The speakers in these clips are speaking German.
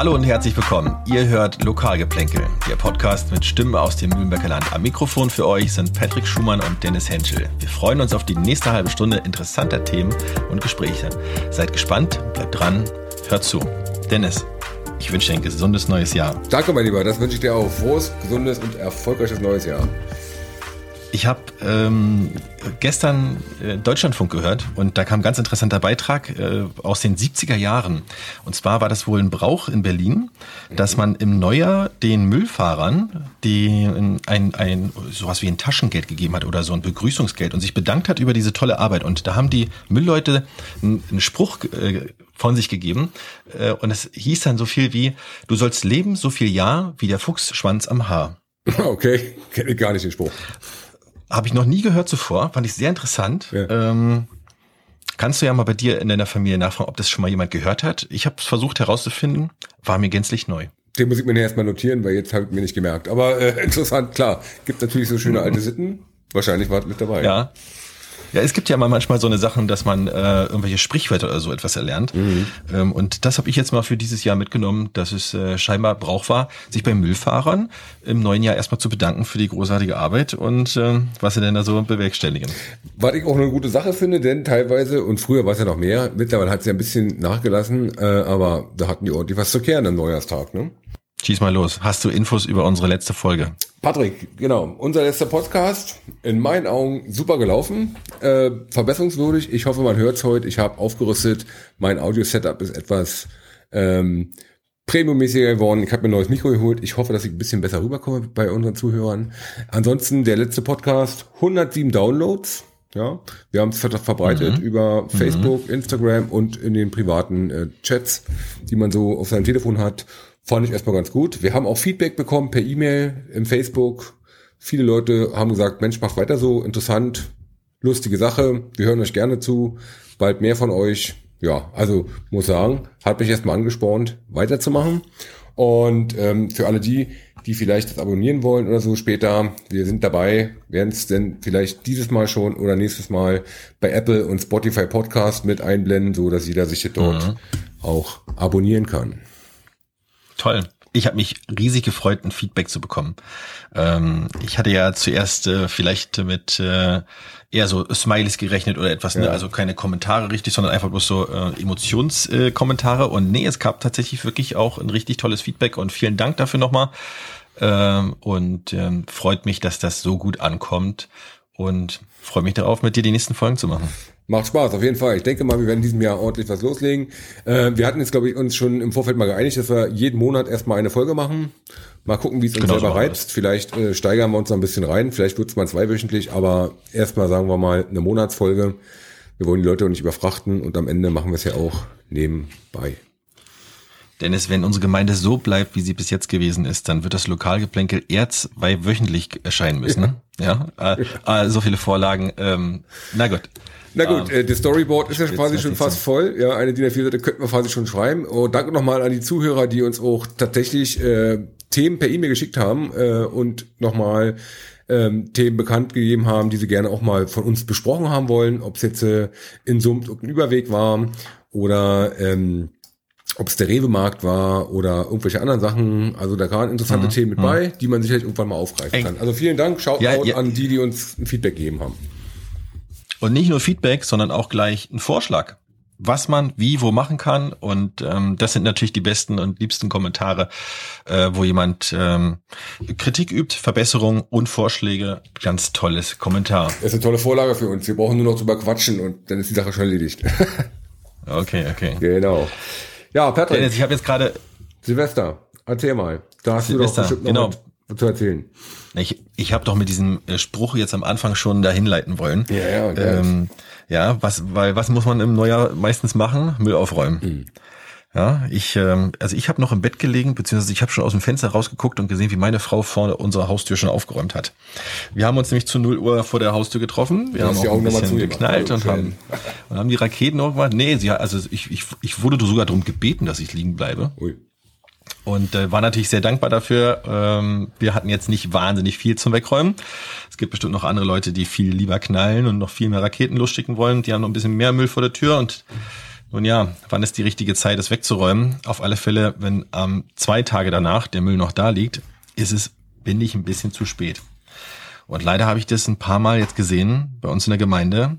Hallo und herzlich willkommen. Ihr hört Lokalgeplänkel, der Podcast mit Stimmen aus dem Mühlenbecker Land. Am Mikrofon für euch sind Patrick Schumann und Dennis Henschel. Wir freuen uns auf die nächste halbe Stunde interessanter Themen und Gespräche. Seid gespannt, bleibt dran, hört zu. Dennis, ich wünsche dir ein gesundes neues Jahr. Danke, mein Lieber, das wünsche ich dir auch. Frohes, gesundes und erfolgreiches neues Jahr. Ich habe ähm, gestern äh, Deutschlandfunk gehört und da kam ein ganz interessanter Beitrag äh, aus den 70er Jahren. Und zwar war das wohl ein Brauch in Berlin, dass man im Neujahr den Müllfahrern die ein, ein sowas wie ein Taschengeld gegeben hat oder so ein Begrüßungsgeld und sich bedankt hat über diese tolle Arbeit. Und da haben die Müllleute einen, einen Spruch äh, von sich gegeben äh, und es hieß dann so viel wie, du sollst leben so viel Jahr wie der Fuchsschwanz am Haar. Okay, kenne ich gar nicht den Spruch. Habe ich noch nie gehört zuvor, fand ich sehr interessant. Ja. Ähm, kannst du ja mal bei dir in deiner Familie nachfragen, ob das schon mal jemand gehört hat. Ich habe es versucht herauszufinden, war mir gänzlich neu. Den muss ich mir erstmal notieren, weil jetzt habe ich mir nicht gemerkt. Aber äh, interessant, klar. Gibt natürlich so schöne alte Sitten. Wahrscheinlich war es mit dabei. Ja. Ja, es gibt ja mal manchmal so eine Sachen, dass man äh, irgendwelche Sprichwörter oder so etwas erlernt. Mhm. Ähm, und das habe ich jetzt mal für dieses Jahr mitgenommen, dass es äh, scheinbar Brauch war, sich bei Müllfahrern im neuen Jahr erstmal zu bedanken für die großartige Arbeit und äh, was sie denn da so bewerkstelligen. Was ich auch eine gute Sache finde, denn teilweise, und früher war es ja noch mehr, mittlerweile hat es ja ein bisschen nachgelassen, äh, aber da hatten die ordentlich was zu kehren am Neujahrstag, ne? Schieß mal los. Hast du Infos über unsere letzte Folge? Patrick, genau. Unser letzter Podcast, in meinen Augen super gelaufen, äh, verbesserungswürdig. Ich hoffe, man hört's heute. Ich habe aufgerüstet. Mein Audio-Setup ist etwas ähm, premiummäßiger geworden. Ich habe mir ein neues Mikro geholt. Ich hoffe, dass ich ein bisschen besser rüberkomme bei unseren Zuhörern. Ansonsten der letzte Podcast, 107 Downloads. Ja, wir haben es verbreitet mhm. über mhm. Facebook, mhm. Instagram und in den privaten äh, Chats, die man so auf seinem Telefon hat. Fand ich erstmal ganz gut. Wir haben auch Feedback bekommen per E-Mail, im Facebook. Viele Leute haben gesagt, Mensch, macht weiter so, interessant, lustige Sache. Wir hören euch gerne zu. Bald mehr von euch. Ja, also muss sagen, hat mich erstmal angespornt, weiterzumachen. Und ähm, für alle die, die vielleicht das abonnieren wollen oder so später, wir sind dabei, werden es denn vielleicht dieses Mal schon oder nächstes Mal bei Apple und Spotify Podcast mit einblenden, so dass jeder sich dort mhm. auch abonnieren kann. Toll. Ich habe mich riesig gefreut, ein Feedback zu bekommen. Ähm, ich hatte ja zuerst äh, vielleicht mit äh, eher so Smileys gerechnet oder etwas, ne? ja. ne? also keine Kommentare richtig, sondern einfach bloß so äh, Emotionskommentare. Und nee, es gab tatsächlich wirklich auch ein richtig tolles Feedback und vielen Dank dafür nochmal. Ähm, und ähm, freut mich, dass das so gut ankommt und freue mich darauf, mit dir die nächsten Folgen zu machen. Macht Spaß, auf jeden Fall. Ich denke mal, wir werden in diesem Jahr ordentlich was loslegen. Äh, wir hatten jetzt, glaube ich, uns schon im Vorfeld mal geeinigt, dass wir jeden Monat erstmal eine Folge machen. Mal gucken, wie es uns genau selber so reizt. Vielleicht äh, steigern wir uns noch ein bisschen rein. Vielleicht wird es mal zweiwöchentlich, aber erstmal sagen wir mal eine Monatsfolge. Wir wollen die Leute auch nicht überfrachten und am Ende machen wir es ja auch nebenbei. Dennis, wenn unsere Gemeinde so bleibt, wie sie bis jetzt gewesen ist, dann wird das Lokalgeplänkel eher zwei wöchentlich erscheinen müssen. Ne? Ja, ja äh, äh, so viele Vorlagen. Ähm, na gut. Na gut, ähm, äh, das Storyboard ist ja quasi schon fast so. voll. Ja, eine DIN A4-Seite könnten wir quasi schon schreiben. Und oh, danke nochmal an die Zuhörer, die uns auch tatsächlich äh, Themen per E-Mail geschickt haben äh, und nochmal ähm, Themen bekannt gegeben haben, die sie gerne auch mal von uns besprochen haben wollen. Ob es jetzt äh, in Sumt ein Überweg war oder ähm, ob es der Rewe-Markt war oder irgendwelche anderen Sachen. Also da waren interessante mhm. Themen mit mhm. bei, die man sicherlich irgendwann mal aufgreifen Ey. kann. Also vielen Dank, schaut ja, ja. an die, die uns ein Feedback gegeben haben. Und nicht nur Feedback, sondern auch gleich ein Vorschlag, was man wie wo machen kann. Und ähm, das sind natürlich die besten und liebsten Kommentare, äh, wo jemand ähm, Kritik übt, Verbesserungen und Vorschläge. Ganz tolles Kommentar. Das ist eine tolle Vorlage für uns. Wir brauchen nur noch drüber quatschen und dann ist die Sache schon erledigt. okay, okay. Genau. Ja, Patrick. Dennis, ich habe jetzt gerade Silvester. Erzähl mal. Da hast Silvester, du doch bestimmt noch genau zu erzählen. Ich, ich habe doch mit diesem äh, Spruch jetzt am Anfang schon dahin leiten wollen. Ja, ja, ähm, ja, was, weil was muss man im Neujahr meistens machen? Müll aufräumen. Mhm. Ja, ich, ähm, also ich habe noch im Bett gelegen, beziehungsweise ich habe schon aus dem Fenster rausgeguckt und gesehen, wie meine Frau vorne unsere Haustür schon aufgeräumt hat. Wir haben uns nämlich zu 0 Uhr vor der Haustür getroffen. Wir ja, haben auch ein bisschen geknallt und haben, und haben die Raketen irgendwann. Nee, sie also ich, ich, ich wurde sogar darum gebeten, dass ich liegen bleibe. Ui. Und äh, war natürlich sehr dankbar dafür. Ähm, wir hatten jetzt nicht wahnsinnig viel zum Wegräumen. Es gibt bestimmt noch andere Leute, die viel lieber knallen und noch viel mehr Raketen losschicken wollen. Die haben noch ein bisschen mehr Müll vor der Tür und Nun ja, wann ist die richtige Zeit, es wegzuräumen? Auf alle Fälle, wenn ähm, zwei Tage danach der Müll noch da liegt, ist es, bin ich ein bisschen zu spät. Und leider habe ich das ein paar Mal jetzt gesehen bei uns in der Gemeinde,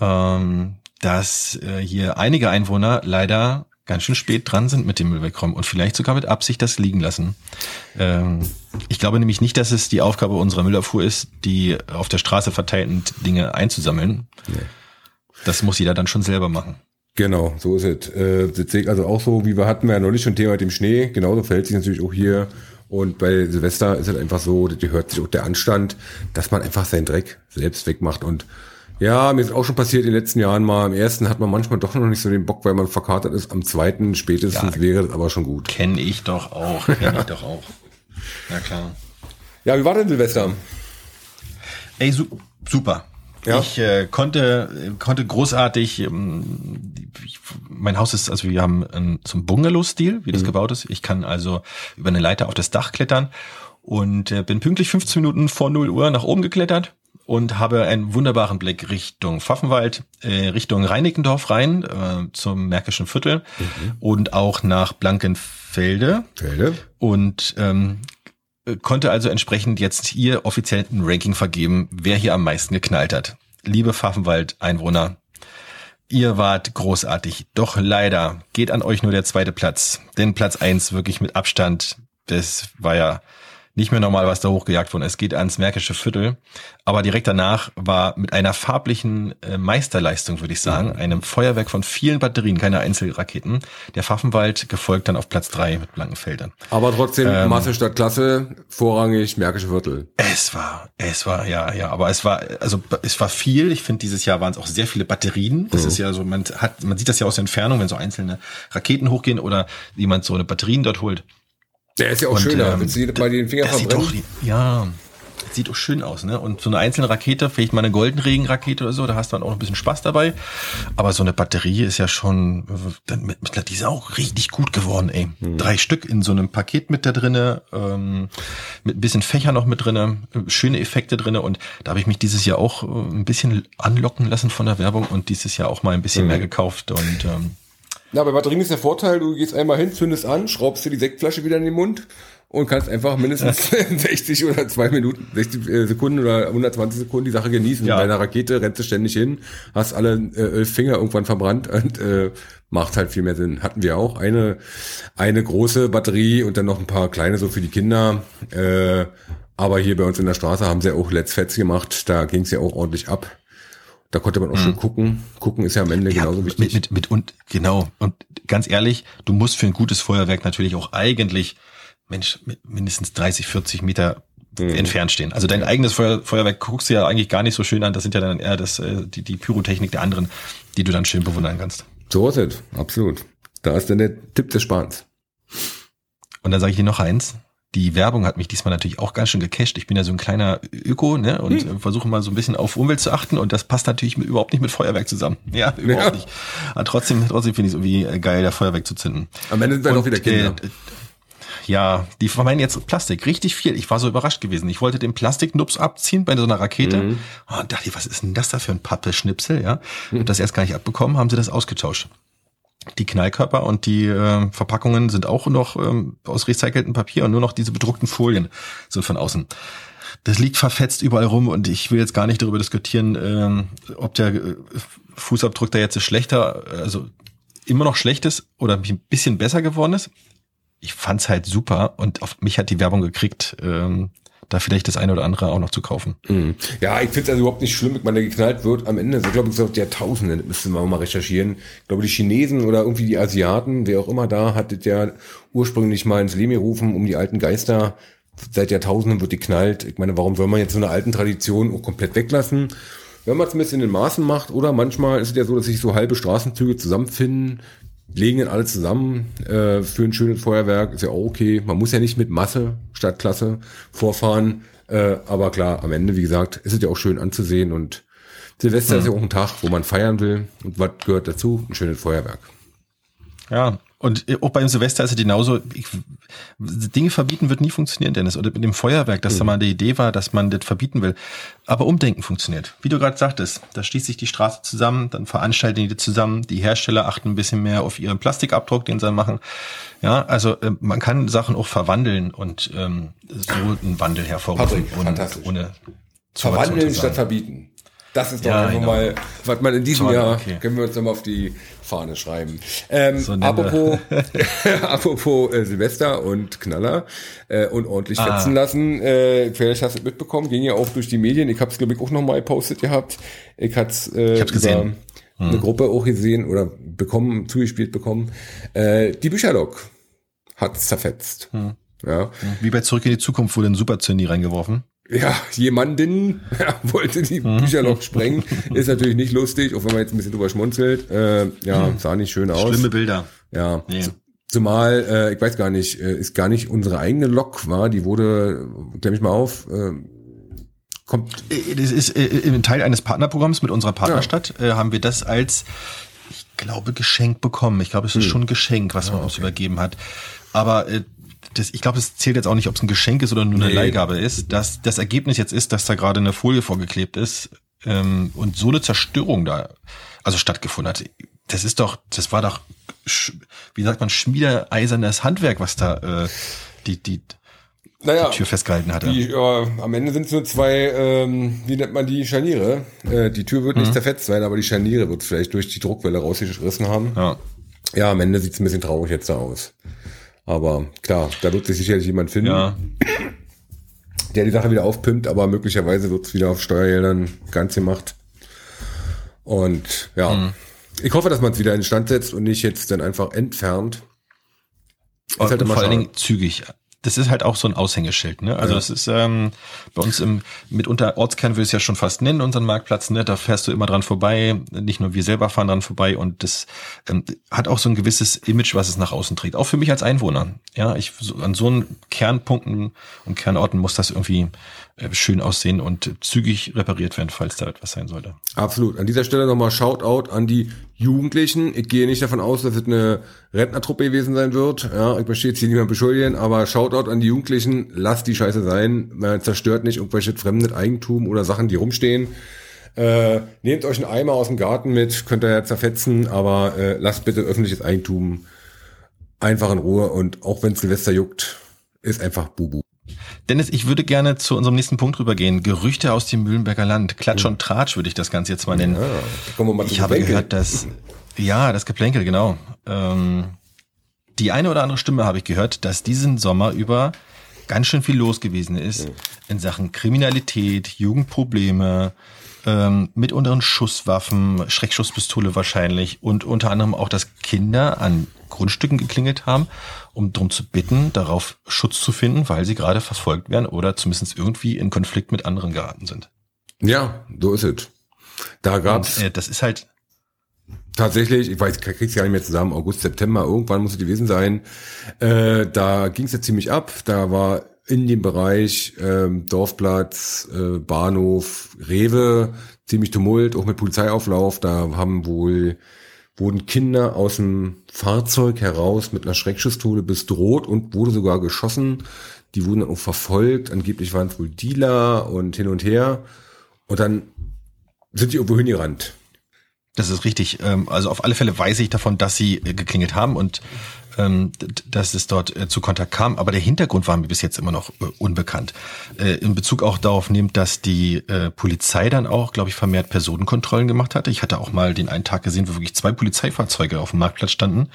ähm, dass äh, hier einige Einwohner leider ganz schön spät dran sind mit dem Müll wegräumen und vielleicht sogar mit Absicht das liegen lassen. Ähm, ich glaube nämlich nicht, dass es die Aufgabe unserer Müllabfuhr ist, die auf der Straße verteilten Dinge einzusammeln. Nee. Das muss jeder dann schon selber machen. Genau, so ist es. Äh, also auch so, wie wir hatten ja neulich schon Thema mit dem Schnee. Genauso verhält sich natürlich auch hier. Und bei Silvester ist es einfach so, das gehört sich auch der Anstand, dass man einfach seinen Dreck selbst wegmacht. Und ja, mir ist auch schon passiert in den letzten Jahren mal. Im ersten hat man manchmal doch noch nicht so den Bock, weil man verkatert ist. Am zweiten spätestens ja, wäre das aber schon gut. Kenne ich doch auch. Kenne ich doch auch. Na klar. Ja, wie war denn Silvester? Ey, su super. Ja. Ich äh, konnte konnte großartig. Ähm, ich, mein Haus ist also wir haben so einen Bungalow-Stil, wie das mhm. gebaut ist. Ich kann also über eine Leiter auf das Dach klettern und äh, bin pünktlich 15 Minuten vor 0 Uhr nach oben geklettert und habe einen wunderbaren Blick Richtung Pfaffenwald, äh, Richtung Reinickendorf rein äh, zum Märkischen Viertel mhm. und auch nach Blankenfelde. Felde. Und ähm, konnte also entsprechend jetzt hier offiziell ein Ranking vergeben, wer hier am meisten geknallt hat. Liebe Pfaffenwald-Einwohner, ihr wart großartig. Doch leider geht an euch nur der zweite Platz. Denn Platz eins wirklich mit Abstand, das war ja nicht mehr normal, was da hochgejagt ist. Es geht ans Märkische Viertel. Aber direkt danach war mit einer farblichen äh, Meisterleistung, würde ich sagen, mhm. einem Feuerwerk von vielen Batterien, keine Einzelraketen, der Pfaffenwald gefolgt dann auf Platz drei mit blanken Feldern. Aber trotzdem ähm, Masse statt Klasse, vorrangig Märkische Viertel. Es war, es war, ja, ja, aber es war, also es war viel. Ich finde, dieses Jahr waren es auch sehr viele Batterien. Das mhm. ist ja so, man hat, man sieht das ja aus der Entfernung, wenn so einzelne Raketen hochgehen oder jemand so eine Batterien dort holt. Der ist ja auch und, schöner, ähm, wenn sie mal den Finger verbrennen. Sieht doch, ja, sieht auch schön aus, ne? Und so eine einzelne Rakete, vielleicht mal eine Goldenregenrakete oder so, da hast du dann auch ein bisschen Spaß dabei. Aber so eine Batterie ist ja schon, dann mit, die ist auch richtig gut geworden, ey. Mhm. Drei Stück in so einem Paket mit da drinne, ähm, mit ein bisschen Fächer noch mit drinne, schöne Effekte drinne und da habe ich mich dieses Jahr auch äh, ein bisschen anlocken lassen von der Werbung und dieses Jahr auch mal ein bisschen mhm. mehr gekauft und ähm, na, bei Batterien ist der Vorteil, du gehst einmal hin, zündest an, schraubst dir die Sektflasche wieder in den Mund und kannst einfach mindestens 60 oder zwei Minuten, 60 äh, Sekunden oder 120 Sekunden die Sache genießen. Ja. Bei einer Rakete rennst du ständig hin, hast alle äh, Finger irgendwann verbrannt und äh, macht halt viel mehr Sinn. Hatten wir auch eine, eine große Batterie und dann noch ein paar kleine so für die Kinder. Äh, aber hier bei uns in der Straße haben sie auch Let's Fets gemacht, da ging es ja auch ordentlich ab. Da konnte man auch mhm. schon gucken. Gucken ist ja am Ende ja, genauso wichtig. Mit, mit, mit, und genau. Und ganz ehrlich, du musst für ein gutes Feuerwerk natürlich auch eigentlich, Mensch, mindestens 30, 40 Meter mhm. entfernt stehen. Also dein eigenes Feuer, Feuerwerk guckst du ja eigentlich gar nicht so schön an. Das sind ja dann eher das, äh, die, die Pyrotechnik der anderen, die du dann schön bewundern kannst. So ist es, absolut. Da ist dann der Tipp des Sparens. Und dann sage ich dir noch eins die Werbung hat mich diesmal natürlich auch ganz schön gecasht. Ich bin ja so ein kleiner Öko ne, und hm. versuche mal so ein bisschen auf Umwelt zu achten und das passt natürlich mit, überhaupt nicht mit Feuerwerk zusammen. Ja, überhaupt ja. nicht. Aber trotzdem, trotzdem finde ich es irgendwie geil, da Feuerwerk zu zünden. Am Ende sind wir doch wieder Kinder. Äh, ja, die vermeiden jetzt Plastik, richtig viel. Ich war so überrascht gewesen. Ich wollte den Plastiknups abziehen bei so einer Rakete mhm. und dachte, was ist denn das da für ein Pappe-Schnipsel? Ja, mhm. das erst gar nicht abbekommen, haben sie das ausgetauscht. Die Knallkörper und die äh, Verpackungen sind auch noch ähm, aus recyceltem Papier und nur noch diese bedruckten Folien sind von außen. Das liegt verfetzt überall rum und ich will jetzt gar nicht darüber diskutieren, ähm, ob der äh, Fußabdruck da jetzt schlechter, also immer noch schlecht ist oder ein bisschen besser geworden ist. Ich fand's halt super und auf mich hat die Werbung gekriegt. Ähm, da vielleicht das eine oder andere auch noch zu kaufen. Mhm. Ja, ich finde es also überhaupt nicht schlimm, wenn der geknallt wird. Am Ende, so glaube ich, so Jahrtausende, müssen wir mal recherchieren. Ich glaube, die Chinesen oder irgendwie die Asiaten, wer auch immer da, hat das ja ursprünglich mal ins Leben gerufen, um die alten Geister. Seit Jahrtausenden wird die knallt. Ich meine, warum soll man jetzt so eine alten Tradition auch komplett weglassen? Wenn man es ein bisschen in Maßen macht, oder manchmal ist es ja so, dass sich so halbe Straßenzüge zusammenfinden, legen dann alle zusammen äh, für ein schönes Feuerwerk, ist ja auch okay. Man muss ja nicht mit Masse statt Klasse vorfahren. Äh, aber klar, am Ende, wie gesagt, ist es ja auch schön anzusehen und Silvester mhm. ist ja auch ein Tag, wo man feiern will. Und was gehört dazu? Ein schönes Feuerwerk. Ja, Und auch beim Silvester ist es genauso, ich, Dinge verbieten wird nie funktionieren, Dennis. Oder mit dem Feuerwerk, dass mhm. da mal die Idee war, dass man das verbieten will. Aber Umdenken funktioniert. Wie du gerade sagtest, da schließt sich die Straße zusammen, dann veranstalten die das zusammen, die Hersteller achten ein bisschen mehr auf ihren Plastikabdruck, den sie machen. Ja, also äh, man kann Sachen auch verwandeln und ähm, so einen Wandel hervorrufen. Patrick, ohne Verwandeln statt verbieten. Das ist doch ja, einfach genau. mal, was man in diesem Toll, Jahr, okay. können wir uns nochmal auf die Fahne schreiben. Ähm, so apropos, apropos äh, Silvester und Knaller äh, und ordentlich ah. fetzen lassen. Äh, vielleicht hast du mitbekommen, ging ja auch durch die Medien. Ich habe es, glaube ich, auch nochmal gepostet gehabt. Ich hatte äh, ich hab's gesehen. Hm. eine Gruppe auch gesehen oder bekommen, zugespielt bekommen. Äh, die Bücherlok hat zerfetzt. Hm. Ja. Wie bei Zurück in die Zukunft wurde ein Super-Zinni reingeworfen ja, jemanden ja, wollte die mhm. Bücherloch sprengen. Ist natürlich nicht lustig, auch wenn man jetzt ein bisschen drüber schmunzelt. Äh, ja, mhm. sah nicht schön aus. Schlimme Bilder. Ja. Nee. Zumal, äh, ich weiß gar nicht, äh, ist gar nicht unsere eigene Lok war, die wurde, klär mich mal auf, äh, kommt. Äh, das ist äh, im Teil eines Partnerprogramms mit unserer Partnerstadt, ja. äh, haben wir das als, ich glaube, Geschenk bekommen. Ich glaube, es ist hm. schon ein Geschenk, was man ah, okay. uns übergeben hat. Aber äh, das, ich glaube, es zählt jetzt auch nicht, ob es ein Geschenk ist oder nur eine nee. Leihgabe ist. Dass das Ergebnis jetzt ist, dass da gerade eine Folie vorgeklebt ist ähm, und so eine Zerstörung da also stattgefunden hat. Das ist doch, das war doch, wie sagt man, schmiedeeisernes Handwerk, was da äh, die die naja, die Tür festgehalten hatte. Die, ja, am Ende sind es nur zwei, ähm, wie nennt man die Scharniere? Äh, die Tür wird nicht mhm. zerfetzt sein, aber die Scharniere wird vielleicht durch die Druckwelle rausgerissen haben. Ja, ja am Ende sieht es ein bisschen traurig jetzt da aus. Aber klar, da wird sich sicherlich jemand finden, ja. der die Sache wieder aufpimpt, aber möglicherweise wird es wieder auf Steuergeldern ganz gemacht. Und ja, mhm. ich hoffe, dass man es wieder in Stand setzt und nicht jetzt dann einfach entfernt. Ist halt vor allen Dingen zügig das ist halt auch so ein Aushängeschild, ne? Also ja. das ist ähm, bei uns im mitunter Ortskern will es ja schon fast nennen, unseren Marktplatz, ne? Da fährst du immer dran vorbei, nicht nur wir selber fahren dran vorbei und das ähm, hat auch so ein gewisses Image, was es nach außen trägt. Auch für mich als Einwohner. Ja, ich so, an so einen Kernpunkten und Kernorten muss das irgendwie äh, schön aussehen und zügig repariert werden, falls da etwas sein sollte. Absolut. An dieser Stelle nochmal Shoutout an die Jugendlichen. Ich gehe nicht davon aus, dass es eine Rentnertruppe gewesen sein wird. Ja, ich möchte jetzt hier niemand beschuldigen, aber Shoutout an die Jugendlichen. Lasst die Scheiße sein. Man zerstört nicht irgendwelche fremden Eigentum oder Sachen, die rumstehen. Äh, nehmt euch einen Eimer aus dem Garten mit, könnt ihr ja zerfetzen, aber äh, lasst bitte öffentliches Eigentum einfach in Ruhe und auch wenn Silvester juckt, ist einfach Bubu. Dennis, ich würde gerne zu unserem nächsten Punkt rübergehen. Gerüchte aus dem Mühlenberger Land. Klatsch und Tratsch würde ich das Ganze jetzt mal nennen. Ja, ich habe Geplänkel. gehört, dass, ja, das Geplänkel, genau. Ähm, die eine oder andere Stimme habe ich gehört, dass diesen Sommer über ganz schön viel los gewesen ist ja. in Sachen Kriminalität, Jugendprobleme, ähm, mit unteren Schusswaffen, Schreckschusspistole wahrscheinlich und unter anderem auch, dass Kinder an Grundstücken geklingelt haben, um darum zu bitten, darauf Schutz zu finden, weil sie gerade verfolgt werden oder zumindest irgendwie in Konflikt mit anderen geraten sind. Ja, so ist es. Da gab's. Und, äh, das ist halt Tatsächlich, ich weiß, krieg's gar nicht mehr zusammen, August, September, irgendwann muss es gewesen sein. Äh, da ging's ja ziemlich ab. Da war in dem Bereich ähm, Dorfplatz, äh, Bahnhof, Rewe, ziemlich Tumult, auch mit Polizeiauflauf. Da haben wohl wurden Kinder aus dem Fahrzeug heraus mit einer Schreckschusstode bedroht und wurde sogar geschossen. Die wurden dann auch verfolgt. Angeblich waren es wohl Dealer und hin und her. Und dann sind die irgendwo hingerannt. Das ist richtig. Ähm, also auf alle Fälle weiß ich davon, dass sie äh, geklingelt haben und ähm, dass es dort äh, zu Kontakt kam. Aber der Hintergrund war mir bis jetzt immer noch äh, unbekannt. In Bezug auch darauf nimmt, dass die Polizei dann auch, glaube ich, vermehrt Personenkontrollen gemacht hatte. Ich hatte auch mal den einen Tag gesehen, wo wirklich zwei Polizeifahrzeuge auf dem Marktplatz standen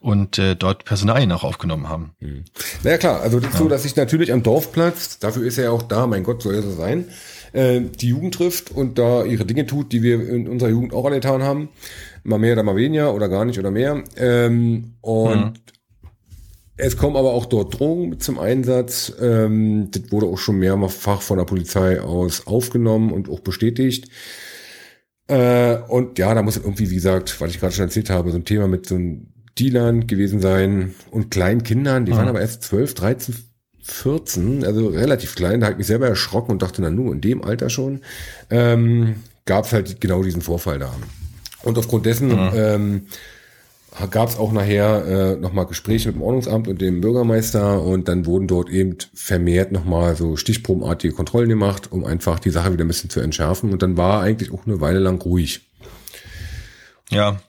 und äh, dort Personalien auch aufgenommen haben. Mhm. Naja klar, also das ja. so, dass sich natürlich am Dorfplatz, dafür ist er ja auch da, mein Gott, soll er so sein, äh, die Jugend trifft und da ihre Dinge tut, die wir in unserer Jugend auch alle getan haben mal mehr oder mal weniger oder gar nicht oder mehr. Ähm, und mhm. es kommen aber auch dort Drogen zum Einsatz. Ähm, das wurde auch schon mehrfach von der Polizei aus aufgenommen und auch bestätigt. Äh, und ja, da muss irgendwie, wie gesagt, was ich gerade schon erzählt habe, so ein Thema mit so einem Dealern gewesen sein und kleinen Kindern, die mhm. waren aber erst 12, 13, 14, also relativ klein, da habe ich mich selber erschrocken und dachte, na nur in dem Alter schon, ähm, gab es halt genau diesen Vorfall da. Und aufgrund dessen mhm. ähm, gab es auch nachher äh, nochmal Gespräche mit dem Ordnungsamt und dem Bürgermeister und dann wurden dort eben vermehrt nochmal so stichprobenartige Kontrollen gemacht, um einfach die Sache wieder ein bisschen zu entschärfen. Und dann war eigentlich auch eine Weile lang ruhig. Ja.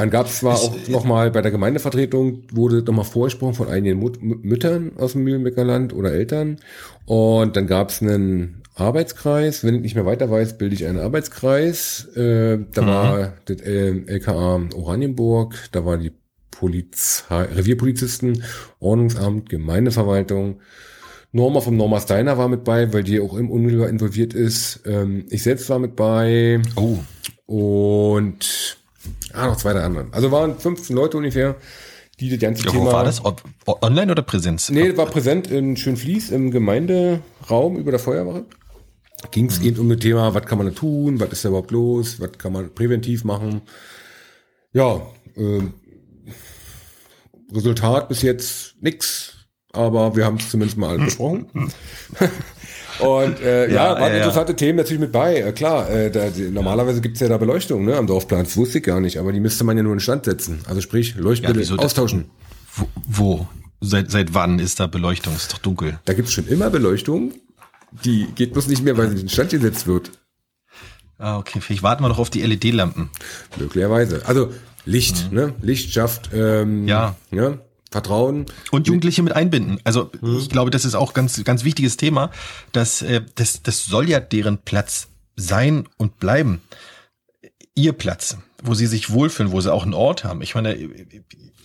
Dann gab es zwar auch nochmal bei der Gemeindevertretung, wurde nochmal vorgesprochen von einigen Mut Müttern aus dem Mühlenbecker Land oder Eltern. Und dann gab es einen Arbeitskreis. Wenn ich nicht mehr weiter weiß, bilde ich einen Arbeitskreis. Äh, da mhm. war das LKA Oranienburg, da war die Polizei, Revierpolizisten, Ordnungsamt, Gemeindeverwaltung. Norma vom Norma Steiner war mit bei, weil die auch im unmittelbar involviert ist. Ähm, ich selbst war mit bei. Oh. Und ah, noch zwei, drei andere. Also waren 15 Leute ungefähr, die das ganze ja, Thema. Wo war das? Ob, online oder Präsenz? Nee, war präsent in Schönfließ im Gemeinderaum über der Feuerwache ging es mhm. eben um das Thema, was kann man da tun, was ist da überhaupt los, was kann man präventiv machen. Ja, äh, Resultat bis jetzt nix, aber wir haben es zumindest mal besprochen. Und äh, ja, ja waren ja, interessante. Themen natürlich mit bei. Äh, klar, äh, da, normalerweise gibt's ja da Beleuchtung ne, am Dorfplan. Das wusste ich gar nicht, aber die müsste man ja nur in Stand setzen. Also sprich, Leuchtmittel ja, austauschen. Wo? wo? Seit, seit wann ist da Beleuchtung? Ist doch dunkel. Da gibt's schon immer Beleuchtung. Die geht bloß nicht mehr, weil sie in den Stand gesetzt wird. Ah, okay. Vielleicht warten wir noch auf die LED-Lampen. Möglicherweise. Also Licht, mhm. ne? Licht schafft ähm, ja. Ne? Vertrauen. Und Jugendliche mit einbinden. Also mhm. ich glaube, das ist auch ganz, ganz wichtiges Thema. Dass, äh, das, das soll ja deren Platz sein und bleiben. Ihr Platz, wo sie sich wohlfühlen, wo sie auch einen Ort haben. Ich meine,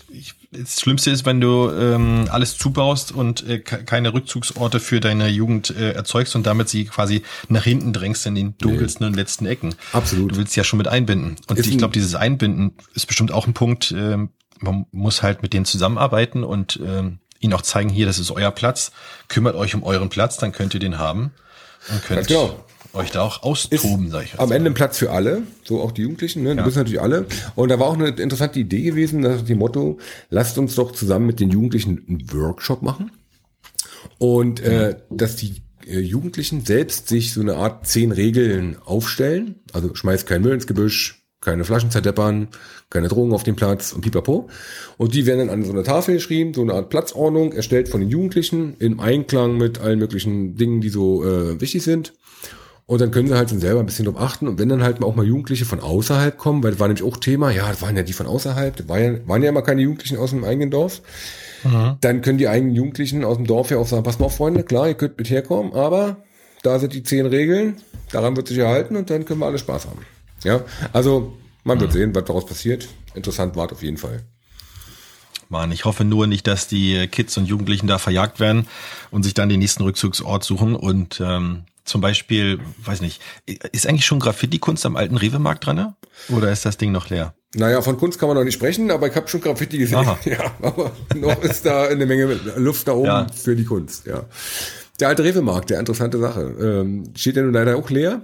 ich, das Schlimmste ist, wenn du ähm, alles zubaust und äh, keine Rückzugsorte für deine Jugend äh, erzeugst und damit sie quasi nach hinten drängst in den dunkelsten nee. und letzten Ecken. Absolut. Du willst sie ja schon mit einbinden. Und ist ich glaube, dieses Einbinden ist bestimmt auch ein Punkt, äh, man muss halt mit denen zusammenarbeiten und äh, ihnen auch zeigen, hier, das ist euer Platz, kümmert euch um euren Platz, dann könnt ihr den haben und könnt genau euch da auch austoben, sag ich. Am Ende ein Platz für alle, so auch die Jugendlichen, ne? Ja. Du bist natürlich alle. Und da war auch eine interessante Idee gewesen, das ist die Motto, lasst uns doch zusammen mit den Jugendlichen einen Workshop machen. Und äh, dass die äh, Jugendlichen selbst sich so eine Art zehn Regeln aufstellen. Also schmeißt kein Müll ins Gebüsch, keine Flaschen zerdeppern, keine Drogen auf dem Platz und pipapo. Und die werden dann an so einer Tafel geschrieben, so eine Art Platzordnung, erstellt von den Jugendlichen, im Einklang mit allen möglichen Dingen, die so äh, wichtig sind. Und dann können sie halt selber ein bisschen drauf achten. Und wenn dann halt auch mal Jugendliche von außerhalb kommen, weil das war nämlich auch Thema, ja, das waren ja die von außerhalb, das waren ja, waren ja immer keine Jugendlichen aus dem eigenen Dorf. Mhm. Dann können die eigenen Jugendlichen aus dem Dorf ja auch sagen, pass mal auf, Freunde, klar, ihr könnt mit herkommen, aber da sind die zehn Regeln, daran wird sich erhalten und dann können wir alle Spaß haben. Ja, also man wird mhm. sehen, was daraus passiert. Interessant war auf jeden Fall. Mann, ich hoffe nur nicht, dass die Kids und Jugendlichen da verjagt werden und sich dann den nächsten Rückzugsort suchen und ähm, zum Beispiel, weiß nicht, ist eigentlich schon Graffiti-Kunst am alten Rewe-Markt dran? Ne? Oder ist das Ding noch leer? Naja, von Kunst kann man noch nicht sprechen, aber ich habe schon Graffiti gesehen. Aha. Ja, aber noch ist da eine Menge Luft da oben ja. für die Kunst, ja. Der alte Rewe-Markt, der interessante Sache. Ähm, steht ja nun leider auch leer.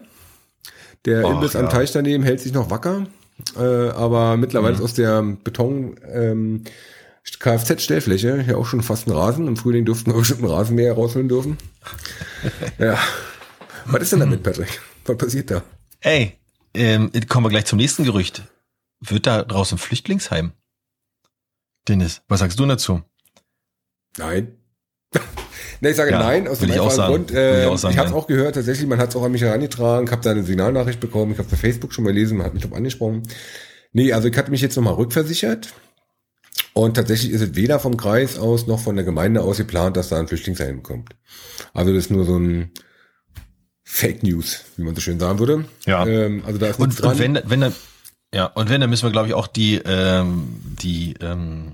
Der Och, Imbiss ja. am Teich daneben hält sich noch wacker, äh, aber mittlerweile mhm. ist aus der Beton ähm, Kfz-Stellfläche ja auch schon fast ein Rasen. Im Frühling durften wir bestimmt einen Rasenmäher rausholen dürfen. ja, was ist denn damit, Patrick? Was passiert da? Ey, ähm, kommen wir gleich zum nächsten Gerücht. Wird da draußen Flüchtlingsheim? Dennis, was sagst du dazu? Nein. Ne, ich sage ja, nein, aus dem einfachen Grund. Äh, ich, ich habe es auch gehört, tatsächlich, man hat es auch an mich herangetragen, ich habe da eine Signalnachricht bekommen, ich habe bei Facebook schon mal gelesen, man hat mich drauf angesprochen. Nee, also ich hatte mich jetzt nochmal rückversichert. Und tatsächlich ist es weder vom Kreis aus noch von der Gemeinde aus geplant, dass da ein Flüchtlingsheim kommt. Also das ist nur so ein Fake News, wie man so schön sagen würde. Ja. Ähm, also da ist und, dran. und wenn, wenn dann, ja, und wenn, dann müssen wir, glaube ich, auch die, ähm, die, ähm,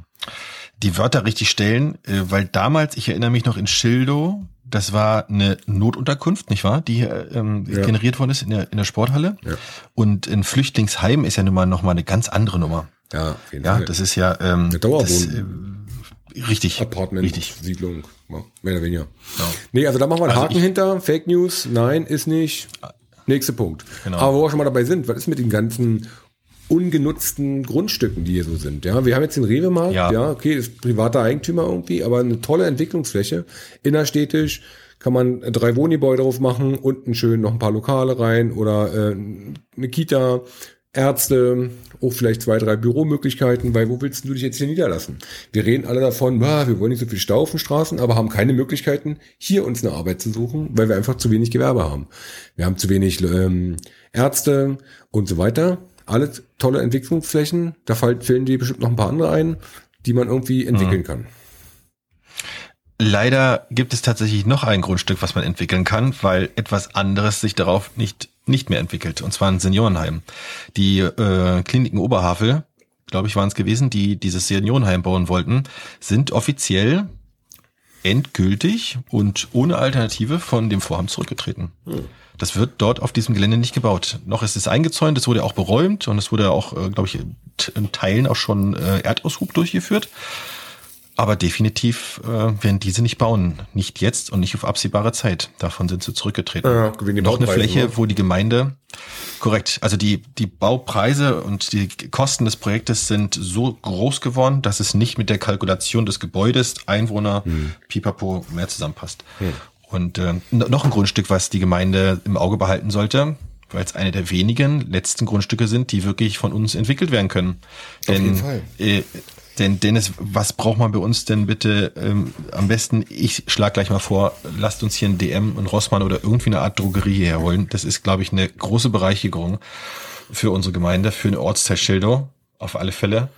die Wörter richtig stellen, äh, weil damals, ich erinnere mich noch in Schildo, das war eine Notunterkunft, nicht wahr? Die ähm, ja. generiert worden ist in der, in der Sporthalle. Ja. Und ein Flüchtlingsheim ist ja nun mal noch mal eine ganz andere Nummer. Ja, auf jeden ja Fall. das ist ja ähm, eine Dauerwohnung. Äh, richtig. Apartment, richtig. Siedlung, mehr oder weniger. Ja. Nee, also da machen wir einen also Haken ich, hinter. Fake News, nein, ist nicht. Nächster Punkt. Genau. Aber wo wir schon mal dabei sind, was ist mit den ganzen ungenutzten Grundstücken, die hier so sind. Ja, wir haben jetzt den Rewe-Markt, ja. ja, okay, ist privater Eigentümer irgendwie, aber eine tolle Entwicklungsfläche, innerstädtisch, kann man drei Wohngebäude drauf machen, unten schön noch ein paar Lokale rein oder äh, eine Kita, Ärzte, auch vielleicht zwei, drei Büromöglichkeiten, weil wo willst du dich jetzt hier niederlassen? Wir reden alle davon, ah, wir wollen nicht so viel Stau auf den Straßen, aber haben keine Möglichkeiten, hier uns eine Arbeit zu suchen, weil wir einfach zu wenig Gewerbe haben. Wir haben zu wenig ähm, Ärzte und so weiter. Alle tolle Entwicklungsflächen, da fällen dir bestimmt noch ein paar andere ein, die man irgendwie entwickeln mhm. kann. Leider gibt es tatsächlich noch ein Grundstück, was man entwickeln kann, weil etwas anderes sich darauf nicht, nicht mehr entwickelt. Und zwar ein Seniorenheim. Die äh, Kliniken Oberhavel, glaube ich, waren es gewesen, die dieses Seniorenheim bauen wollten, sind offiziell endgültig und ohne Alternative von dem Vorhaben zurückgetreten. Hm. Das wird dort auf diesem Gelände nicht gebaut. Noch ist es eingezäunt, es wurde auch beräumt und es wurde auch, äh, glaube ich, in Teilen auch schon äh, Erdaushub durchgeführt. Aber definitiv äh, werden diese nicht bauen. Nicht jetzt und nicht auf absehbare Zeit. Davon sind sie zurückgetreten. Ja, Noch eine Fläche, oder? wo die Gemeinde, korrekt, also die, die Baupreise und die Kosten des Projektes sind so groß geworden, dass es nicht mit der Kalkulation des Gebäudes, Einwohner, hm. Pipapo mehr zusammenpasst. Hm. Und äh, noch ein Grundstück, was die Gemeinde im Auge behalten sollte, weil es eine der wenigen letzten Grundstücke sind, die wirklich von uns entwickelt werden können. Auf Denn, jeden Fall. Äh, denn Dennis, was braucht man bei uns denn bitte ähm, am besten? Ich schlag gleich mal vor, lasst uns hier ein DM, ein Rossmann oder irgendwie eine Art Drogerie herholen. Das ist, glaube ich, eine große Bereicherung für unsere Gemeinde, für eine Ortsteil Schildow auf alle Fälle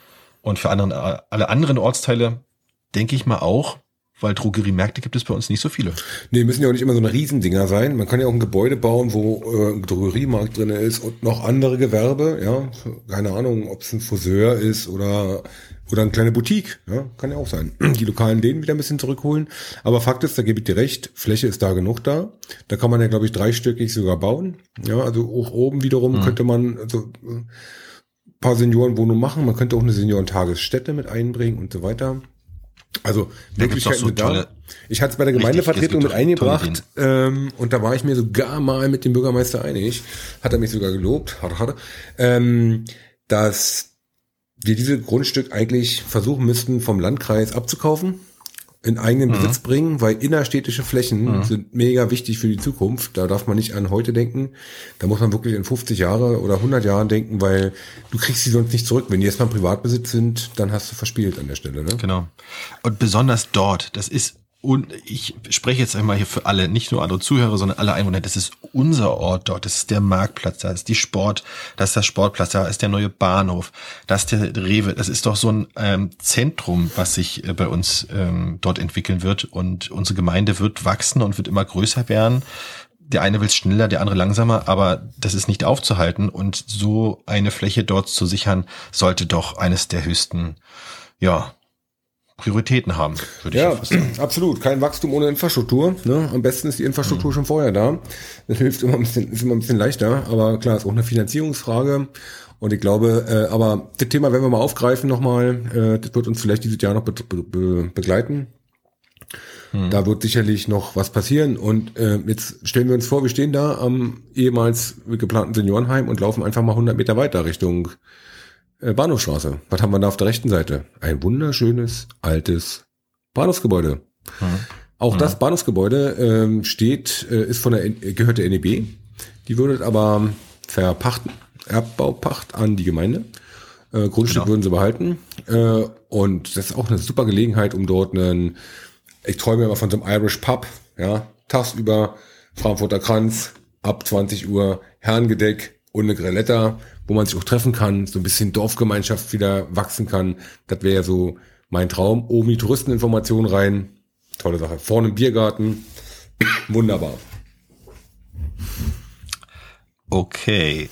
und für anderen, alle anderen Ortsteile denke ich mal auch weil Drogeriemärkte gibt es bei uns nicht so viele. Nee, müssen ja auch nicht immer so eine Riesendinger sein. Man kann ja auch ein Gebäude bauen, wo äh, ein Drogeriemarkt drin ist und noch andere Gewerbe, ja. Keine Ahnung, ob es ein Friseur ist oder oder eine kleine Boutique, ja, kann ja auch sein. Die lokalen Läden wieder ein bisschen zurückholen. Aber Fakt ist, da gebe ich dir recht, Fläche ist da genug da. Da kann man ja, glaube ich, dreistöckig sogar bauen. Ja, also auch oben wiederum mhm. könnte man also, ein äh, paar Seniorenwohnungen machen. Man könnte auch eine Seniorentagesstätte mit einbringen und so weiter. Also Möglichkeiten so da. Ich hatte es bei der Gemeindevertretung mit eingebracht ähm, und da war ich mir sogar mal mit dem Bürgermeister einig, hat er mich sogar gelobt, hat, hat, ähm, dass wir diese Grundstück eigentlich versuchen müssten, vom Landkreis abzukaufen in eigenen mhm. Besitz bringen, weil innerstädtische Flächen mhm. sind mega wichtig für die Zukunft. Da darf man nicht an heute denken. Da muss man wirklich in 50 Jahre oder 100 Jahren denken, weil du kriegst sie sonst nicht zurück. Wenn die erstmal im Privatbesitz sind, dann hast du verspielt an der Stelle. Ne? Genau. Und besonders dort, das ist und ich spreche jetzt einmal hier für alle, nicht nur andere Zuhörer, sondern alle Einwohner. Das ist unser Ort dort. Das ist der Marktplatz, da ist die Sport, das ist der Sportplatz, da ist der neue Bahnhof, das ist der Rewe. Das ist doch so ein ähm, Zentrum, was sich äh, bei uns ähm, dort entwickeln wird. Und unsere Gemeinde wird wachsen und wird immer größer werden. Der eine will schneller, der andere langsamer, aber das ist nicht aufzuhalten. Und so eine Fläche dort zu sichern, sollte doch eines der höchsten, ja, Prioritäten haben, würde ich ja, sagen. Absolut. Kein Wachstum ohne Infrastruktur. Ne? Am besten ist die Infrastruktur mhm. schon vorher da. Das hilft immer ein bisschen, ist immer ein bisschen leichter. Aber klar, ist auch eine Finanzierungsfrage. Und ich glaube, äh, aber das Thema werden wir mal aufgreifen nochmal. Äh, das wird uns vielleicht dieses Jahr noch be be begleiten. Mhm. Da wird sicherlich noch was passieren. Und äh, jetzt stellen wir uns vor, wir stehen da am ehemals geplanten Seniorenheim und laufen einfach mal 100 Meter weiter Richtung Bahnhofstraße. Was haben wir da auf der rechten Seite? Ein wunderschönes, altes Bahnhofsgebäude. Hm. Auch hm. das Bahnhofsgebäude ähm, steht, äh, ist von der, gehört der NEB. Die würde aber verpachten, Erbbaupacht an die Gemeinde. Äh, Grundstück genau. würden sie behalten. Äh, und das ist auch eine super Gelegenheit, um dort einen, ich träume immer von so einem Irish Pub, ja, tagsüber Frankfurter Kranz, ab 20 Uhr Herrengedeck und eine Grilletta wo man sich auch treffen kann, so ein bisschen Dorfgemeinschaft wieder wachsen kann. Das wäre ja so mein Traum. Oben die Touristeninformationen rein. Tolle Sache. Vorne im Biergarten. Wunderbar. Okay.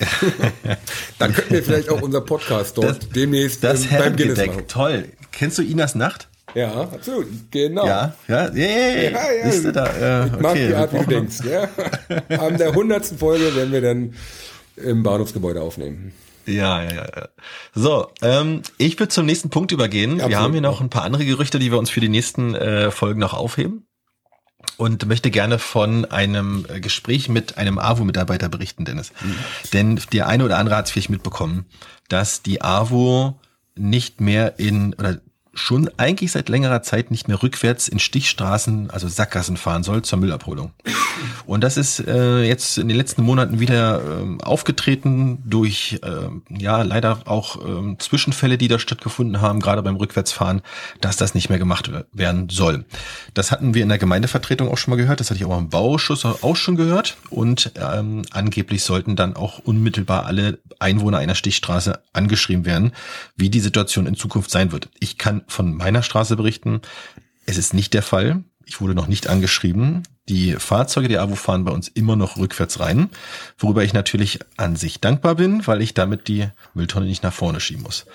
Dann könnten wir vielleicht auch unser Podcast dort das, demnächst das ähm, beim Guinness machen. Toll. Kennst du Inas Nacht? Ja, absolut. Genau. Ja, ja, yeah, ja, ja. Bist du da? Ja, ich mag die Art, wie du denkst. Ja. An der hundertsten Folge werden wir dann im Bahnhofsgebäude aufnehmen. Ja, ja, ja. So, ähm, ich würde zum nächsten Punkt übergehen. Ja, wir haben hier noch ein paar andere Gerüchte, die wir uns für die nächsten äh, Folgen noch aufheben. Und möchte gerne von einem äh, Gespräch mit einem AWO-Mitarbeiter berichten, Dennis. Mhm. Denn der eine oder andere hat es vielleicht mitbekommen, dass die AWO nicht mehr in, oder schon eigentlich seit längerer Zeit nicht mehr rückwärts in Stichstraßen, also Sackgassen fahren soll zur Müllabholung. Und das ist äh, jetzt in den letzten Monaten wieder äh, aufgetreten durch äh, ja leider auch äh, Zwischenfälle, die da stattgefunden haben, gerade beim Rückwärtsfahren, dass das nicht mehr gemacht werden soll. Das hatten wir in der Gemeindevertretung auch schon mal gehört, das hatte ich auch im Bauausschuss auch schon gehört und ähm, angeblich sollten dann auch unmittelbar alle Einwohner einer Stichstraße angeschrieben werden, wie die Situation in Zukunft sein wird. Ich kann von meiner Straße berichten. Es ist nicht der Fall. Ich wurde noch nicht angeschrieben. Die Fahrzeuge der AWO fahren bei uns immer noch rückwärts rein, worüber ich natürlich an sich dankbar bin, weil ich damit die Mülltonne nicht nach vorne schieben muss.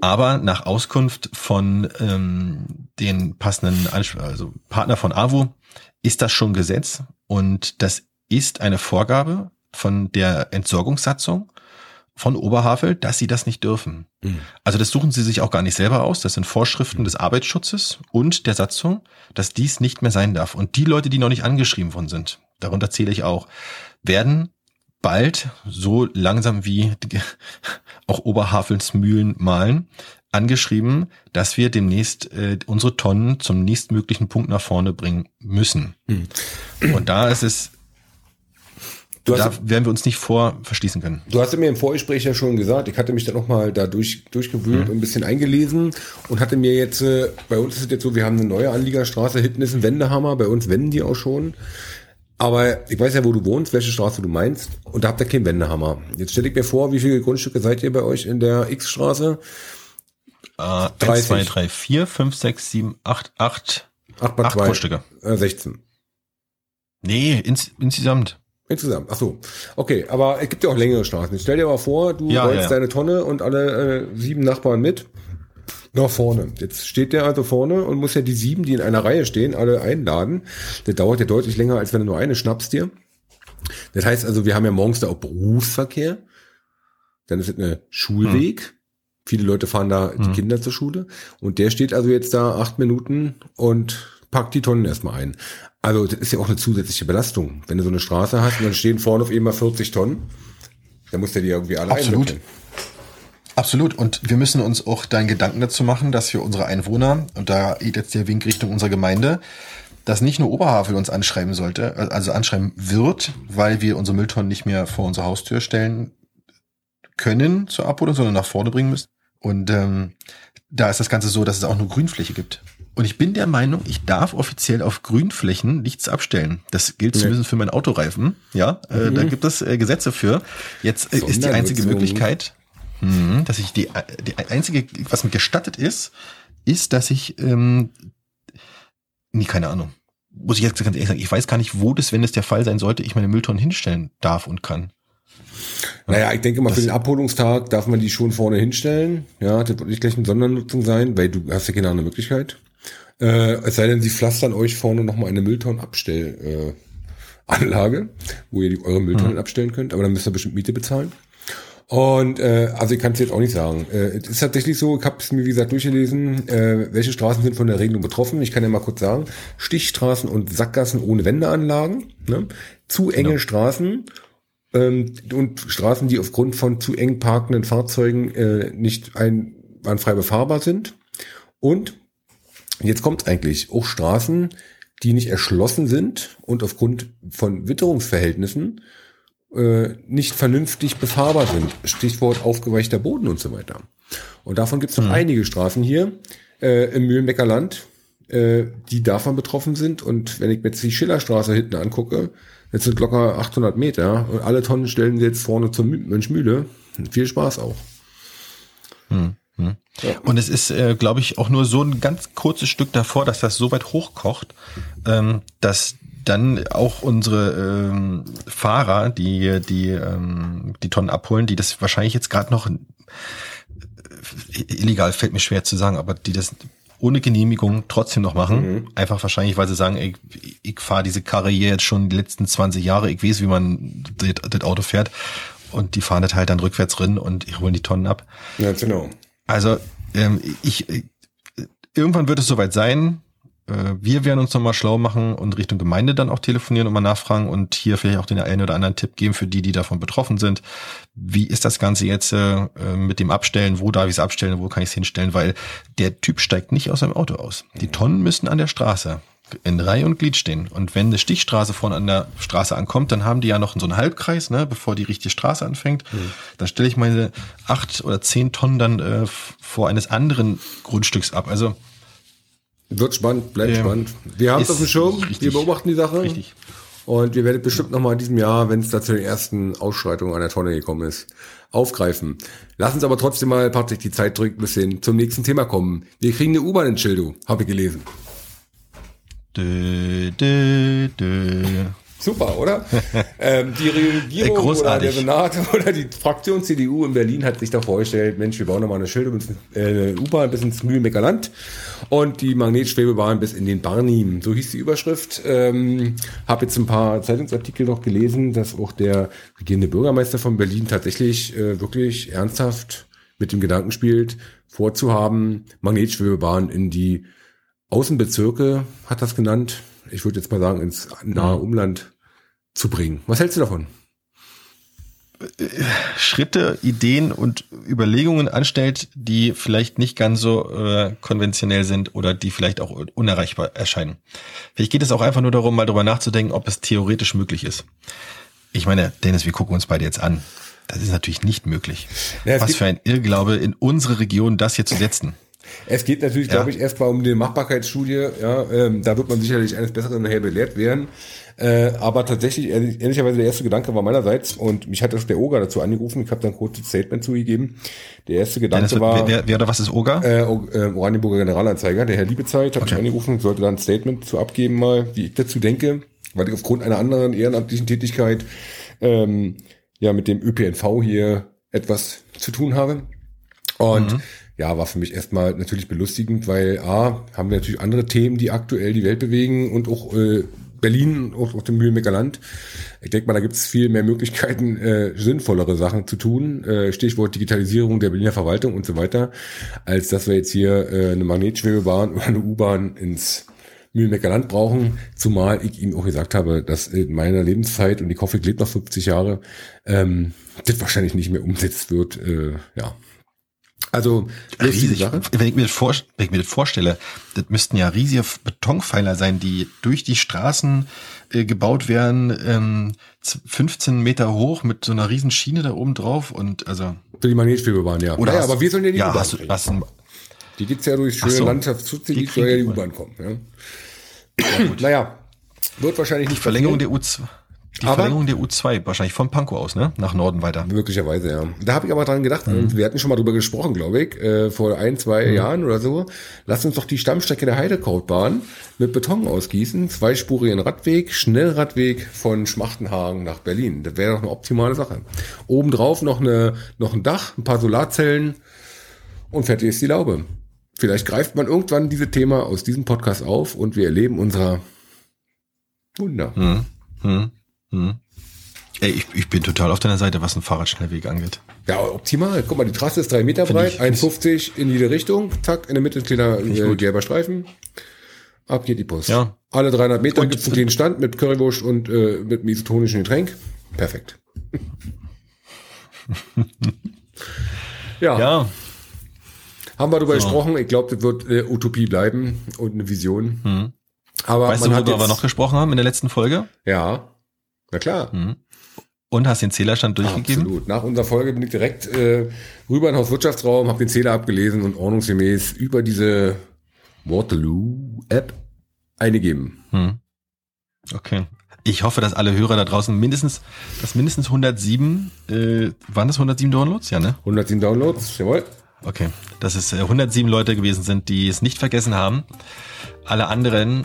Aber nach Auskunft von ähm, den passenden also Partner von AWO ist das schon Gesetz und das ist eine Vorgabe von der Entsorgungssatzung von Oberhavel, dass sie das nicht dürfen. Mhm. Also das suchen sie sich auch gar nicht selber aus. Das sind Vorschriften des Arbeitsschutzes und der Satzung, dass dies nicht mehr sein darf. Und die Leute, die noch nicht angeschrieben worden sind, darunter zähle ich auch, werden bald so langsam wie auch Oberhavels Mühlen malen, angeschrieben, dass wir demnächst äh, unsere Tonnen zum nächstmöglichen Punkt nach vorne bringen müssen. Mhm. Und da ist es Du da werden wir uns nicht vor verschließen können. Du hast mir im Vorgespräch ja schon gesagt, ich hatte mich da nochmal da durch, durchgewühlt mhm. und ein bisschen eingelesen und hatte mir jetzt, äh, bei uns ist es jetzt so, wir haben eine neue Anliegerstraße, hinten ist ein Wendehammer, bei uns wenden die auch schon. Aber ich weiß ja, wo du wohnst, welche Straße du meinst, und da habt ihr keinen Wendehammer. Jetzt stelle ich mir vor, wie viele Grundstücke seid ihr bei euch in der X-Straße? Äh, 1, 2, 3, 4, 5, 6, 7, 8, 8, 8, 8 Grundstücke. Äh, 16. Nee, ins, insgesamt. Insgesamt, ach so. Okay, aber es gibt ja auch längere Straßen. stell dir mal vor, du ja, rollst ja. deine Tonne und alle äh, sieben Nachbarn mit nach vorne. Jetzt steht der also vorne und muss ja die sieben, die in einer Reihe stehen, alle einladen. Das dauert ja deutlich länger, als wenn du nur eine schnappst dir. Das heißt also, wir haben ja morgens da auch Berufsverkehr. Dann ist es eine Schulweg. Hm. Viele Leute fahren da hm. die Kinder zur Schule. Und der steht also jetzt da acht Minuten und packt die Tonnen erstmal ein. Also das ist ja auch eine zusätzliche Belastung. Wenn du so eine Straße hast und dann stehen vorne auf einmal 40 Tonnen, dann musst du die irgendwie alle Absolut. Absolut. Und wir müssen uns auch deinen Gedanken dazu machen, dass wir unsere Einwohner, und da geht jetzt der Wink Richtung unserer Gemeinde, dass nicht nur Oberhavel uns anschreiben sollte, also anschreiben wird, weil wir unsere Mülltonnen nicht mehr vor unsere Haustür stellen können zur Abholung, sondern nach vorne bringen müssen. Und ähm, da ist das Ganze so, dass es auch nur Grünfläche gibt. Und ich bin der Meinung, ich darf offiziell auf Grünflächen nichts abstellen. Das gilt nee. zumindest für meinen Autoreifen. Ja, äh, mhm. da gibt es äh, Gesetze für. Jetzt äh, ist die einzige Möglichkeit, mh, dass ich die, äh, die einzige, was mir gestattet ist, ist, dass ich, ähm, nie keine Ahnung. Muss ich jetzt ganz ehrlich sagen, ich weiß gar nicht, wo das, wenn es der Fall sein sollte, ich meine Mülltonnen hinstellen darf und kann. Naja, ich denke mal, für den Abholungstag darf man die schon vorne hinstellen. Ja, das wird nicht gleich eine Sondernutzung sein, weil du hast ja keine andere Möglichkeit. Äh, es sei denn, sie pflastern euch vorne nochmal eine Mülltonnenabstellanlage, äh, wo ihr die, eure Mülltonnen mhm. abstellen könnt, aber dann müsst ihr bestimmt Miete bezahlen. Und äh, also ich kann es jetzt auch nicht sagen. Äh, es ist tatsächlich so, ich habe es mir wie gesagt durchgelesen, äh, welche Straßen sind von der Regelung betroffen. Ich kann ja mal kurz sagen, Stichstraßen und Sackgassen ohne Wendeanlagen, ne? zu enge genau. Straßen ähm, und Straßen, die aufgrund von zu eng parkenden Fahrzeugen äh, nicht einwandfrei befahrbar sind. Und Jetzt kommt eigentlich auch Straßen, die nicht erschlossen sind und aufgrund von Witterungsverhältnissen äh, nicht vernünftig befahrbar sind. Stichwort aufgeweichter Boden und so weiter. Und davon gibt es noch mhm. einige Straßen hier äh, im Mühlenbecker Land, äh, die davon betroffen sind. Und wenn ich mir jetzt die Schillerstraße hinten angucke, jetzt sind locker 800 Meter und alle Tonnen stellen sie jetzt vorne zur Mönchmühle. Viel Spaß auch. Mhm. Hm. Und es ist, äh, glaube ich, auch nur so ein ganz kurzes Stück davor, dass das so weit hochkocht, ähm, dass dann auch unsere ähm, Fahrer, die die ähm, die Tonnen abholen, die das wahrscheinlich jetzt gerade noch äh, illegal fällt mir schwer zu sagen, aber die das ohne Genehmigung trotzdem noch machen. Mhm. Einfach wahrscheinlich, weil sie sagen, ey, ich fahre diese Karre hier jetzt schon die letzten 20 Jahre, ich weiß, wie man das, das Auto fährt. Und die fahren das halt dann rückwärts drin und ich holen die Tonnen ab. Ja, genau. Also ähm, ich, irgendwann wird es soweit sein. Äh, wir werden uns nochmal schlau machen und Richtung Gemeinde dann auch telefonieren und mal nachfragen und hier vielleicht auch den einen oder anderen Tipp geben für die, die davon betroffen sind. Wie ist das Ganze jetzt äh, mit dem Abstellen? Wo darf ich es abstellen? Wo kann ich es hinstellen? Weil der Typ steigt nicht aus seinem Auto aus. Die Tonnen müssen an der Straße in Reihe und Glied stehen. Und wenn eine Stichstraße vorne an der Straße ankommt, dann haben die ja noch so einen Halbkreis, ne, bevor die richtige Straße anfängt. Mhm. Dann stelle ich meine acht oder zehn Tonnen dann äh, vor eines anderen Grundstücks ab. Also wird spannend, bleibt ja, spannend. Wir haben es auf dem Schirm, richtig, wir beobachten die Sache. Richtig. Und wir werden bestimmt noch mal in diesem Jahr, wenn es da zu den ersten Ausschreitungen einer Tonne gekommen ist, aufgreifen. Lass uns aber trotzdem mal, Patrick, die Zeit drückt, ein bisschen zum nächsten Thema kommen. Wir kriegen eine U-Bahn in Schildow, habe ich gelesen. Dö, dö, dö. Super, oder? ähm, die Regierung oder der Senat oder die Fraktion CDU in Berlin hat sich da vorgestellt, Mensch, wir bauen nochmal eine Schilde, äh, U-Bahn bis ins Mühlenbecker Land und die Magnetschwebebahn bis in den Barnim. So hieß die Überschrift. Ähm, Habe jetzt ein paar Zeitungsartikel noch gelesen, dass auch der regierende Bürgermeister von Berlin tatsächlich äh, wirklich ernsthaft mit dem Gedanken spielt, vorzuhaben, Magnetschwebebahn in die Außenbezirke, hat das genannt, ich würde jetzt mal sagen, ins nahe Umland zu bringen. Was hältst du davon? Schritte, Ideen und Überlegungen anstellt, die vielleicht nicht ganz so äh, konventionell sind oder die vielleicht auch unerreichbar erscheinen. Vielleicht geht es auch einfach nur darum, mal darüber nachzudenken, ob es theoretisch möglich ist. Ich meine, Dennis, wir gucken uns beide jetzt an. Das ist natürlich nicht möglich. Ja, Was für ein Irrglaube, in unsere Region das hier zu setzen. Es geht natürlich, ja. glaube ich, erstmal um die Machbarkeitsstudie. Ja, ähm, da wird man sicherlich eines Besseren nachher belehrt werden. Äh, aber tatsächlich, ehrlich, ehrlicherweise, der erste Gedanke war meinerseits, und mich hat das der Oga dazu angerufen, ich habe dann kurz ein Statement zugegeben. Der erste Gedanke Dennis, war... Wer, wer oder was ist Oga? Äh, äh, Oranienburger Generalanzeiger, der Herr Liebezeit, hat okay. mich angerufen, sollte dann ein Statement zu abgeben mal, wie ich dazu denke, weil ich aufgrund einer anderen ehrenamtlichen Tätigkeit ähm, ja mit dem ÖPNV hier etwas zu tun habe. Und mhm ja, war für mich erstmal natürlich belustigend, weil A, haben wir natürlich andere Themen, die aktuell die Welt bewegen und auch äh, Berlin und auch dem Mühlenbecker Land. Ich denke mal, da gibt es viel mehr Möglichkeiten, äh, sinnvollere Sachen zu tun. Äh, Stichwort Digitalisierung der Berliner Verwaltung und so weiter, als dass wir jetzt hier äh, eine Magnetschwebebahn oder eine U-Bahn ins Mühlenbecker Land brauchen, zumal ich ihm auch gesagt habe, dass in meiner Lebenszeit, und die Koffe lebt noch 50 Jahre, ähm, das wahrscheinlich nicht mehr umsetzt wird. Äh, ja, also riesig. Wenn ich, mir das vor, wenn ich mir das vorstelle, das müssten ja riesige Betonpfeiler sein, die durch die Straßen äh, gebaut werden, ähm, 15 Meter hoch mit so einer riesen Schiene da oben drauf und also. Für die Magnetschwebebahn, ja. Oder naja, aber wir sollen ja die ja, hast du, hast ein, Die geht's ja durch schöne so, Landschaftszuziel, soll ja die U-Bahn kommen. Ja. ja naja, wird wahrscheinlich nicht Verlängerung der U2. Die aber, Verlängerung der U2, wahrscheinlich von Pankow aus, ne? Nach Norden weiter. Möglicherweise, ja. Da habe ich aber dran gedacht, mhm. wir hatten schon mal drüber gesprochen, glaube ich, äh, vor ein, zwei mhm. Jahren oder so. Lass uns doch die Stammstrecke der Heidekrautbahn mit Beton ausgießen, zweispurigen Radweg, Schnellradweg von Schmachtenhagen nach Berlin. Das wäre doch eine optimale Sache. Obendrauf noch eine, noch ein Dach, ein paar Solarzellen und fertig ist die Laube. Vielleicht greift man irgendwann dieses Thema aus diesem Podcast auf und wir erleben unser Wunder. Mhm. Mhm. Hm. Ey, ich, ich bin total auf deiner Seite, was ein Fahrradschnellweg angeht. Ja, optimal. Guck mal, die Trasse ist drei Meter Find breit, 1,50 in jede Richtung, zack, in der Mitte ein kleiner äh, gelber Streifen. Ab geht die Post. Ja. Alle 300 Meter gibt es einen kleinen Stand mit Currywurst und äh, mit einem isotonischen Getränk. Perfekt. ja. ja. Haben wir darüber so. gesprochen. Ich glaube, das wird äh, Utopie bleiben und eine Vision. Hm. Aber weißt du, worüber wir noch gesprochen haben in der letzten Folge? Ja. Na klar. Mhm. Und hast den Zählerstand durchgegeben? Absolut. Nach unserer Folge bin ich direkt äh, rüber in den Hauswirtschaftsraum, habe den Zähler abgelesen und ordnungsgemäß über diese Waterloo-App eingegeben. Hm. Okay. Ich hoffe, dass alle Hörer da draußen mindestens, dass mindestens 107, äh, waren das 107 Downloads? Ja, ne? 107 Downloads, jawohl. Okay. Dass es äh, 107 Leute gewesen sind, die es nicht vergessen haben. Alle anderen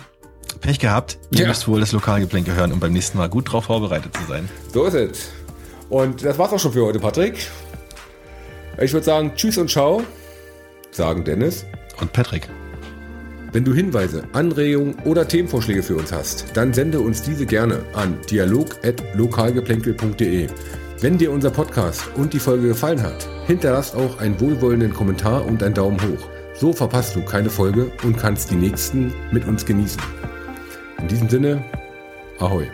Pech gehabt. Ihr ja. müsst wohl das Lokalgeplänke hören, um beim nächsten Mal gut drauf vorbereitet zu sein. So ist es. Und das war's auch schon für heute, Patrick. Ich würde sagen, tschüss und ciao, sagen Dennis. Und Patrick. Wenn du Hinweise, Anregungen oder Themenvorschläge für uns hast, dann sende uns diese gerne an dialog.lokalgeplänkel.de. Wenn dir unser Podcast und die Folge gefallen hat, hinterlass auch einen wohlwollenden Kommentar und einen Daumen hoch. So verpasst du keine Folge und kannst die nächsten mit uns genießen. In diesem Sinne, ahoi.